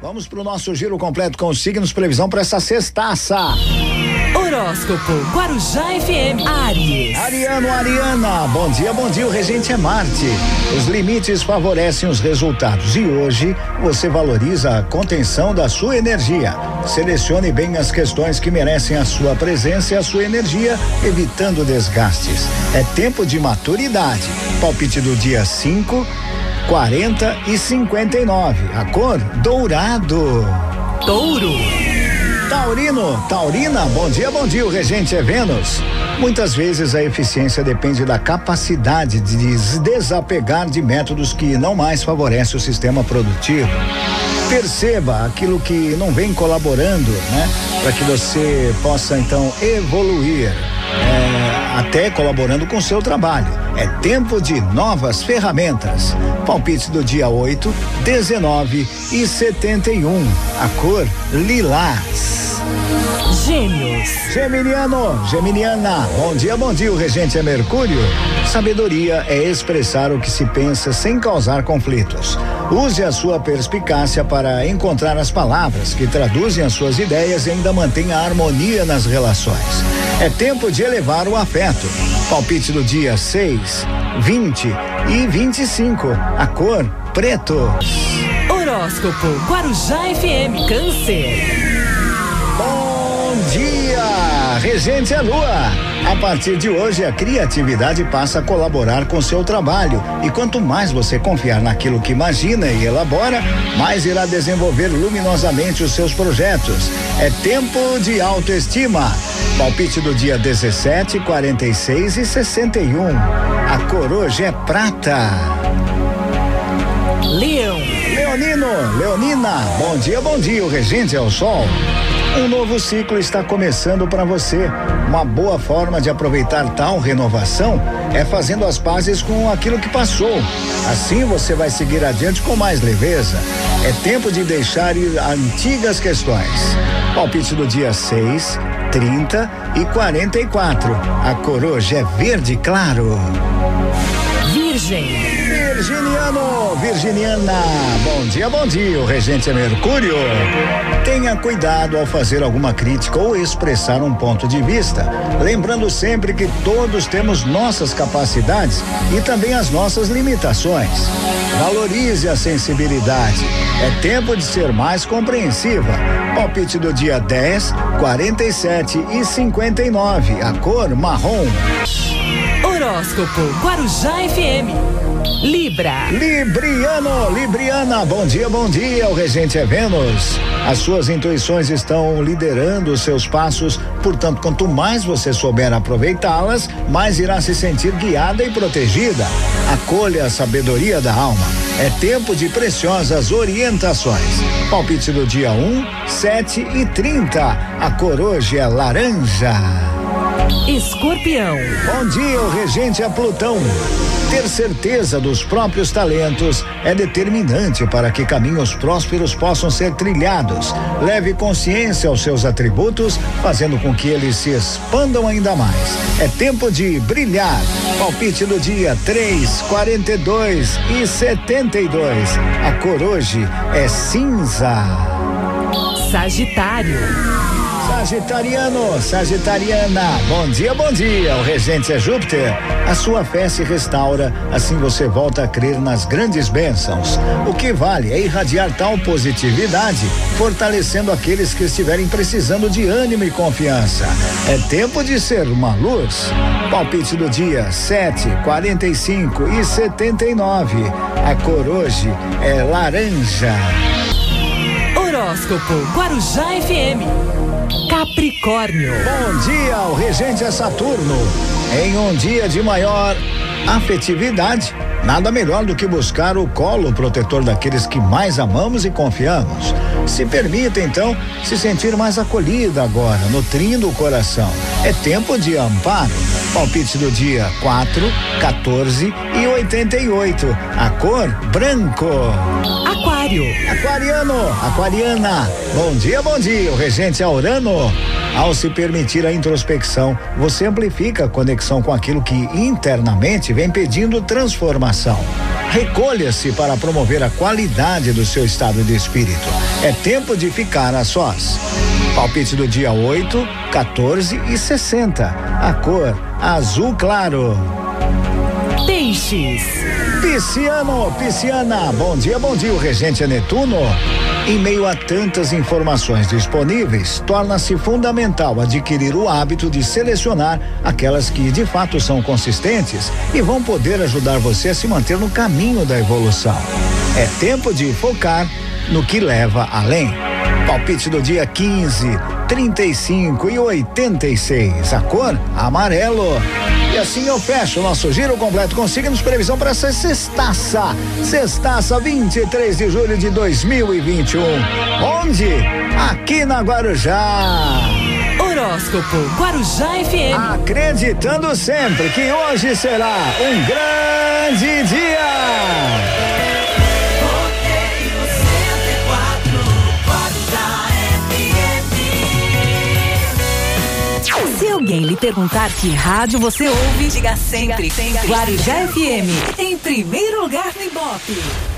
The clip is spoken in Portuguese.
Vamos para o nosso giro completo com os signos, previsão para essa sextaça. Horóscopo Guarujá FM Aries. Ariano, Ariana, bom dia, bom dia. O regente é Marte. Os limites favorecem os resultados e hoje você valoriza a contenção da sua energia. Selecione bem as questões que merecem a sua presença e a sua energia, evitando desgastes. É tempo de maturidade. Palpite do dia 5, 40 e 59. A cor dourado. Touro. Taurino, Taurina, bom dia, bom dia. O regente é Vênus. Muitas vezes a eficiência depende da capacidade de se desapegar de métodos que não mais favorecem o sistema produtivo. Perceba aquilo que não vem colaborando, né? Para que você possa então evoluir, é, até colaborando com o seu trabalho. É tempo de novas ferramentas. Palpite do dia 8, 19 e 71. A cor lilás. Gêmeos. Geminiano, Geminiana, bom dia, bom dia. O regente é Mercúrio. Sabedoria é expressar o que se pensa sem causar conflitos. Use a sua perspicácia para encontrar as palavras que traduzem as suas ideias e ainda mantenha a harmonia nas relações. É tempo de elevar o afeto. Palpite do dia 6, 20 e 25. A cor preto. Horóscopo Guarujá FM Câncer. Regente é Lua. A partir de hoje, a criatividade passa a colaborar com seu trabalho. E quanto mais você confiar naquilo que imagina e elabora, mais irá desenvolver luminosamente os seus projetos. É tempo de autoestima. Palpite do dia 17, 46 e 61. A cor hoje é prata. Leão. Leonino, Leonina, bom dia, bom dia. O regente é o sol. Um novo ciclo está começando para você. Uma boa forma de aproveitar tal renovação é fazendo as pazes com aquilo que passou. Assim você vai seguir adiante com mais leveza. É tempo de deixar ir antigas questões. Palpite do dia 6, 30 e 44. A cor hoje é verde claro. Virgem. Virginiano, Virginiana, bom dia, bom dia. O regente é Mercúrio. Tenha cuidado ao fazer alguma crítica ou expressar um ponto de vista, lembrando sempre que todos temos nossas capacidades e também as nossas limitações. Valorize a sensibilidade. É tempo de ser mais compreensiva. Palpite do dia 10, 47 e 59. A cor marrom. Horóscopo Guarujá FM. Libra. Libriano, Libriana, bom dia, bom dia. O regente é Vênus. As suas intuições estão liderando os seus passos, portanto, quanto mais você souber aproveitá-las, mais irá se sentir guiada e protegida. Acolha a sabedoria da alma. É tempo de preciosas orientações. Palpite do dia 1, 7 e 30. A cor hoje é laranja. Escorpião. Bom dia, o regente é Plutão. Ter certeza dos próprios talentos é determinante para que caminhos prósperos possam ser trilhados. Leve consciência aos seus atributos, fazendo com que eles se expandam ainda mais. É tempo de brilhar. Palpite do dia 3, 42 e 72. A cor hoje é cinza. Sagitário. Sagitariano, Sagitariana, bom dia, bom dia. O regente é Júpiter. A sua fé se restaura, assim você volta a crer nas grandes bênçãos. O que vale é irradiar tal positividade, fortalecendo aqueles que estiverem precisando de ânimo e confiança. É tempo de ser uma luz. Palpite do dia 7, 45 e 79. A cor hoje é laranja. Horóscopo Guarujá FM. Capricórnio. Bom dia, o regente é Saturno. Em um dia de maior afetividade, nada melhor do que buscar o colo protetor daqueles que mais amamos e confiamos. Se permita, então, se sentir mais acolhida agora, nutrindo o coração. É tempo de amparo. Palpite do dia 4, 14 e 88. A cor branco. Aquário. Aquário. Aquariano, aquariana, bom dia, bom dia. O regente é Urano. Ao se permitir a introspecção, você amplifica a conexão com aquilo que internamente vem pedindo transformação. Recolha-se para promover a qualidade do seu estado de espírito. É tempo de ficar a sós. Palpite do dia 8, 14 e 60. A cor azul claro. Peixes. Pisciano, pisciana, bom dia, bom dia, o regente é Netuno. Em meio a tantas informações disponíveis, torna-se fundamental adquirir o hábito de selecionar aquelas que de fato são consistentes e vão poder ajudar você a se manter no caminho da evolução. É tempo de focar no que leva além. Palpite do dia 15, 35 e 86. A cor amarelo. E assim eu fecho o nosso giro completo. Consiga-nos previsão para essa sextaça. Sextaça, 23 de julho de 2021. Onde? Aqui na Guarujá. Horóscopo Guarujá FM. Acreditando sempre que hoje será um grande dia. Se alguém lhe perguntar que rádio você ouve, diga sempre, sempre. Guarujá FM, em primeiro lugar no Ibope.